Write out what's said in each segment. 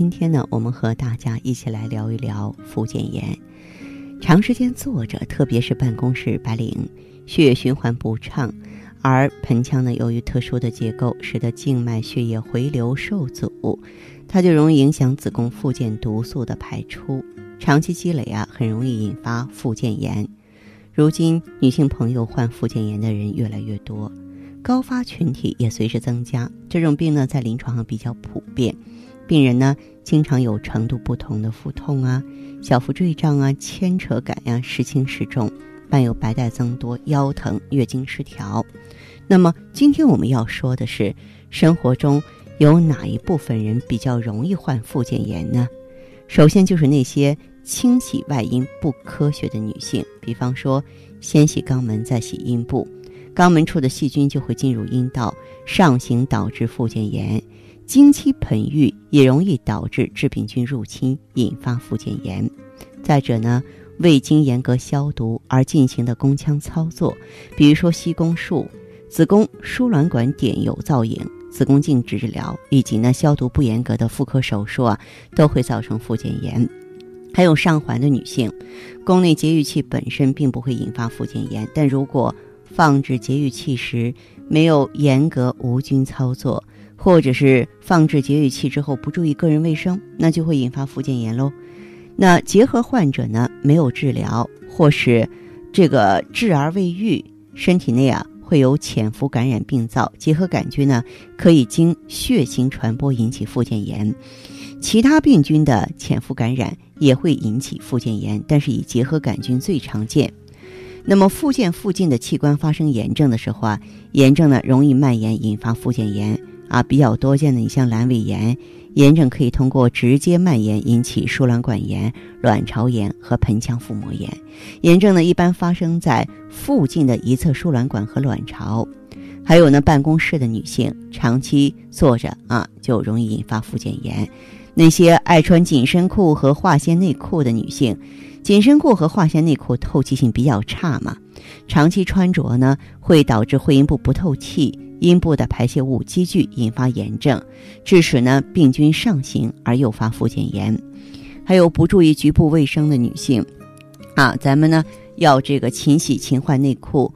今天呢，我们和大家一起来聊一聊附件炎。长时间坐着，特别是办公室白领，血液循环不畅，而盆腔呢，由于特殊的结构，使得静脉血液回流受阻，它就容易影响子宫附件毒素的排出。长期积累啊，很容易引发附件炎。如今，女性朋友患附件炎的人越来越多，高发群体也随之增加。这种病呢，在临床上比较普遍。病人呢，经常有程度不同的腹痛啊、小腹坠胀啊、牵扯感呀、时轻时重，伴有白带增多、腰疼、月经失调。那么，今天我们要说的是，生活中有哪一部分人比较容易患附件炎呢？首先就是那些清洗外阴不科学的女性，比方说，先洗肛门再洗阴部，肛门处的细菌就会进入阴道，上行导致附件炎。经期盆浴也容易导致致病菌入侵，引发附件炎。再者呢，未经严格消毒而进行的宫腔操作，比如说吸宫术、子宫输卵管点油造影、子宫镜治疗，以及呢消毒不严格的妇科手术啊，都会造成附件炎。还有上环的女性，宫内节育器本身并不会引发附件炎，但如果放置节育器时没有严格无菌操作。或者是放置节育器之后不注意个人卫生，那就会引发附件炎喽。那结核患者呢，没有治疗或是这个治而未愈，身体内啊会有潜伏感染病灶，结核杆菌呢可以经血型传播引起附件炎。其他病菌的潜伏感染也会引起附件炎，但是以结核杆菌最常见。那么附件附近的器官发生炎症的时候啊，炎症呢容易蔓延，引发附件炎。啊，比较多见的，你像阑尾炎，炎症可以通过直接蔓延引起输卵管炎、卵巢炎和盆腔腹膜炎。炎症呢，一般发生在附近的一侧输卵管和卵巢。还有呢，办公室的女性长期坐着啊，就容易引发附件炎。那些爱穿紧身裤和化纤内裤的女性，紧身裤和化纤内裤透气性比较差嘛，长期穿着呢，会导致会阴部不透气。阴部的排泄物积聚，引发炎症，致使呢病菌上行而诱发附件炎。还有不注意局部卫生的女性，啊，咱们呢要这个勤洗勤换内裤，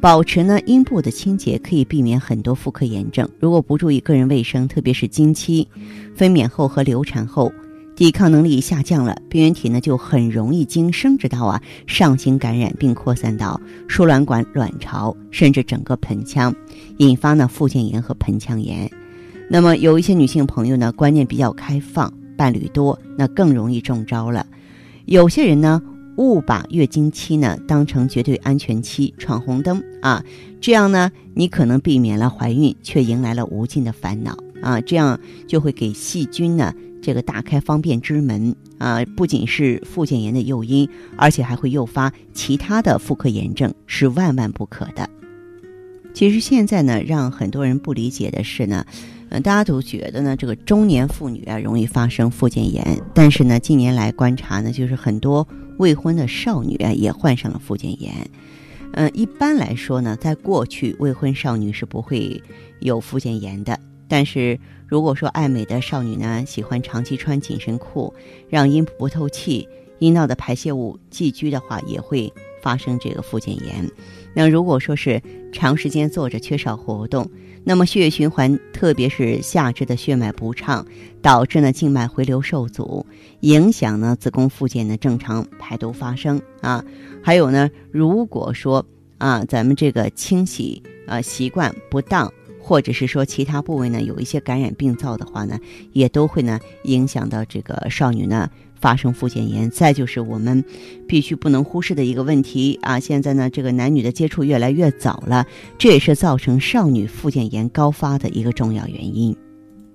保持呢阴部的清洁，可以避免很多妇科炎症。如果不注意个人卫生，特别是经期、分娩后和流产后。抵抗能力下降了，病原体呢就很容易经生殖道啊上行感染，并扩散到输卵管、卵巢，甚至整个盆腔，引发呢附件炎和盆腔炎。那么有一些女性朋友呢观念比较开放，伴侣多，那更容易中招了。有些人呢误把月经期呢当成绝对安全期，闯红灯啊，这样呢你可能避免了怀孕，却迎来了无尽的烦恼啊，这样就会给细菌呢。这个打开方便之门啊，不仅是附件炎的诱因，而且还会诱发其他的妇科炎症，是万万不可的。其实现在呢，让很多人不理解的是呢，嗯，大家都觉得呢，这个中年妇女啊容易发生附件炎，但是呢，近年来观察呢，就是很多未婚的少女啊也患上了附件炎。嗯，一般来说呢，在过去未婚少女是不会有附件炎的。但是如果说爱美的少女呢，喜欢长期穿紧身裤，让阴部不透气，阴道的排泄物积聚的话，也会发生这个附件炎。那如果说是长时间坐着，缺少活动，那么血液循环，特别是下肢的血脉不畅，导致呢静脉回流受阻，影响呢子宫附件的正常排毒发生啊。还有呢，如果说啊咱们这个清洗啊习惯不当。或者是说其他部位呢有一些感染病灶的话呢，也都会呢影响到这个少女呢发生附件炎。再就是我们必须不能忽视的一个问题啊，现在呢这个男女的接触越来越早了，这也是造成少女附件炎高发的一个重要原因。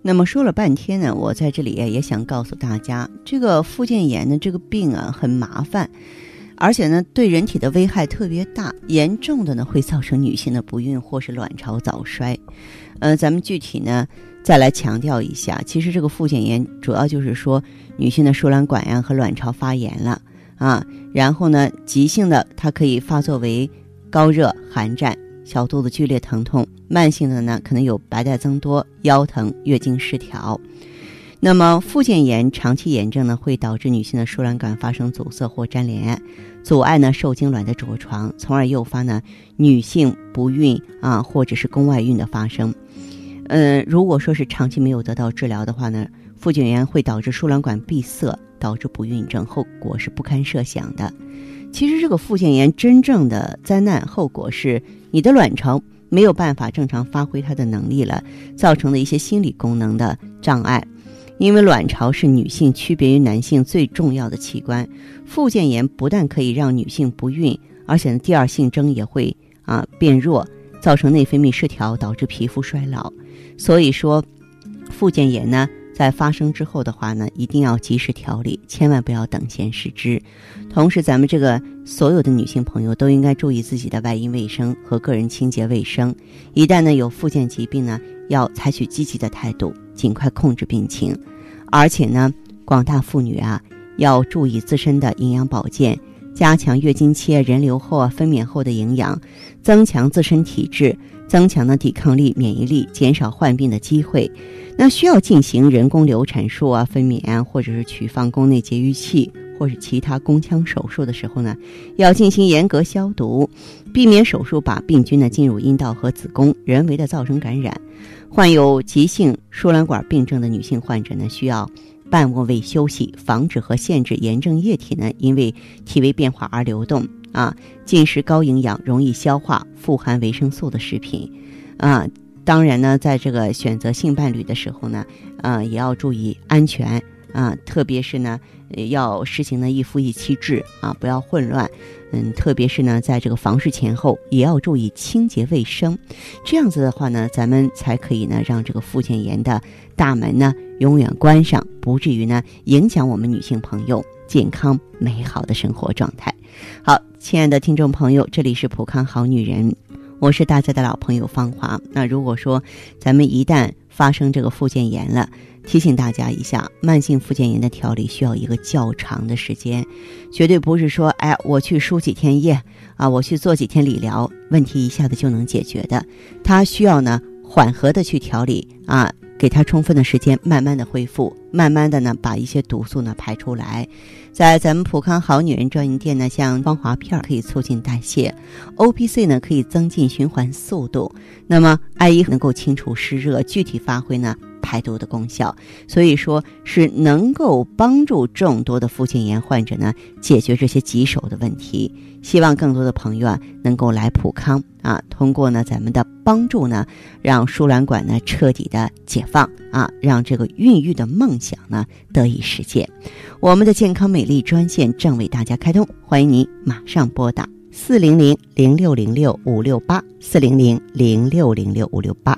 那么说了半天呢，我在这里也想告诉大家，这个附件炎呢，这个病啊很麻烦，而且呢对人体的危害特别大，严重的呢会造成女性的不孕或是卵巢早衰。呃，咱们具体呢再来强调一下，其实这个附件炎主要就是说女性的输卵管呀和卵巢发炎了啊，然后呢急性的它可以发作为高热寒战。小肚子剧烈疼痛，慢性的呢可能有白带增多、腰疼、月经失调。那么附件炎长期炎症呢，会导致女性的输卵管发生阻塞或粘连，阻碍呢受精卵的着床，从而诱发呢女性不孕啊，或者是宫外孕的发生。嗯，如果说是长期没有得到治疗的话呢，附件炎会导致输卵管闭塞，导致不孕症，后果是不堪设想的。其实这个附件炎真正的灾难后果是。你的卵巢没有办法正常发挥它的能力了，造成的一些心理功能的障碍。因为卵巢是女性区别于男性最重要的器官，附件炎不但可以让女性不孕，而且呢，第二性征也会啊变弱，造成内分泌失调，导致皮肤衰老。所以说，附件炎呢。在发生之后的话呢，一定要及时调理，千万不要等闲视之。同时，咱们这个所有的女性朋友都应该注意自己的外阴卫生和个人清洁卫生。一旦呢有附件疾病呢，要采取积极的态度，尽快控制病情。而且呢，广大妇女啊，要注意自身的营养保健，加强月经期、人流后啊、分娩后的营养，增强自身体质。增强呢抵抗力、免疫力，减少患病的机会。那需要进行人工流产术啊、分娩啊，或者是取放宫内节育器，或是其他宫腔手术的时候呢，要进行严格消毒，避免手术把病菌呢进入阴道和子宫，人为的造成感染。患有急性输卵管病症的女性患者呢，需要半卧位休息，防止和限制炎症液体呢因为体位变化而流动。啊，进食高营养、容易消化、富含维生素的食品，啊，当然呢，在这个选择性伴侣的时候呢，啊，也要注意安全啊，特别是呢，要实行呢一夫一妻制啊，不要混乱，嗯，特别是呢，在这个房事前后也要注意清洁卫生，这样子的话呢，咱们才可以呢，让这个附件炎的大门呢永远关上，不至于呢影响我们女性朋友健康美好的生活状态。好。亲爱的听众朋友，这里是普康好女人，我是大家的老朋友芳华。那如果说咱们一旦发生这个附件炎了，提醒大家一下，慢性附件炎的调理需要一个较长的时间，绝对不是说，哎，我去输几天液啊，我去做几天理疗，问题一下子就能解决的。它需要呢缓和的去调理啊。给他充分的时间，慢慢的恢复，慢慢的呢，把一些毒素呢排出来。在咱们普康好女人专营店呢，像芳华片可以促进代谢，O P C 呢可以增进循环速度，那么艾依能够清除湿热，具体发挥呢。排毒的功效，所以说是能够帮助众多的附件炎患者呢解决这些棘手的问题。希望更多的朋友啊能够来普康啊，通过呢咱们的帮助呢，让输卵管呢彻底的解放啊，让这个孕育的梦想呢得以实现。我们的健康美丽专线正为大家开通，欢迎您马上拨打四零零零六零六五六八四零零零六零六五六八。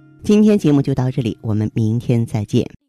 今天节目就到这里，我们明天再见。